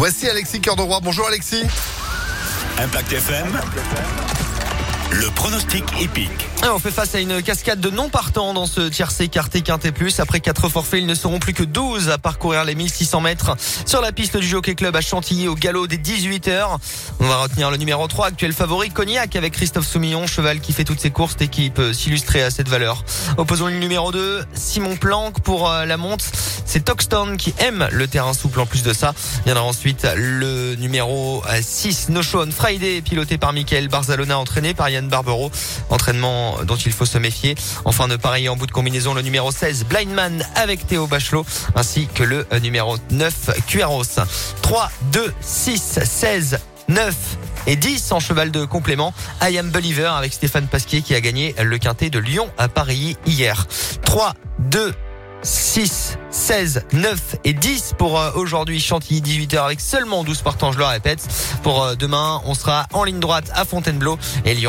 Voici Alexis Cœur de Roi. Bonjour Alexis. Impact FM. Le pronostic épique. on fait face à une cascade de non-partants dans ce tiercé écarté Quintet Plus. Après quatre forfaits, ils ne seront plus que 12 à parcourir les 1600 mètres sur la piste du Jockey Club à Chantilly au galop des 18h. On va retenir le numéro 3, actuel favori, Cognac avec Christophe Soumillon, cheval qui fait toutes ses courses et qui peut s'illustrer à cette valeur. Opposons le numéro 2, Simon Planck pour euh, la monte. C'est Toxton qui aime le terrain souple en plus de ça. Viendra ensuite le numéro 6, No Show on Friday, piloté par Michael Barzalona, entraîné par Yann Barbero. Entraînement dont il faut se méfier. Enfin, de pareil en bout de combinaison, le numéro 16, Blindman avec Théo Bachelot, ainsi que le numéro 9, Cueros. 3, 2, 6, 16, 9 et 10 en cheval de complément. I am Believer avec Stéphane Pasquier qui a gagné le quintet de Lyon à Paris hier. 3, 2, 6, 16, 9 et 10 pour euh, aujourd'hui Chantilly 18h avec seulement 12 partants, je le répète. Pour euh, demain, on sera en ligne droite à Fontainebleau et aura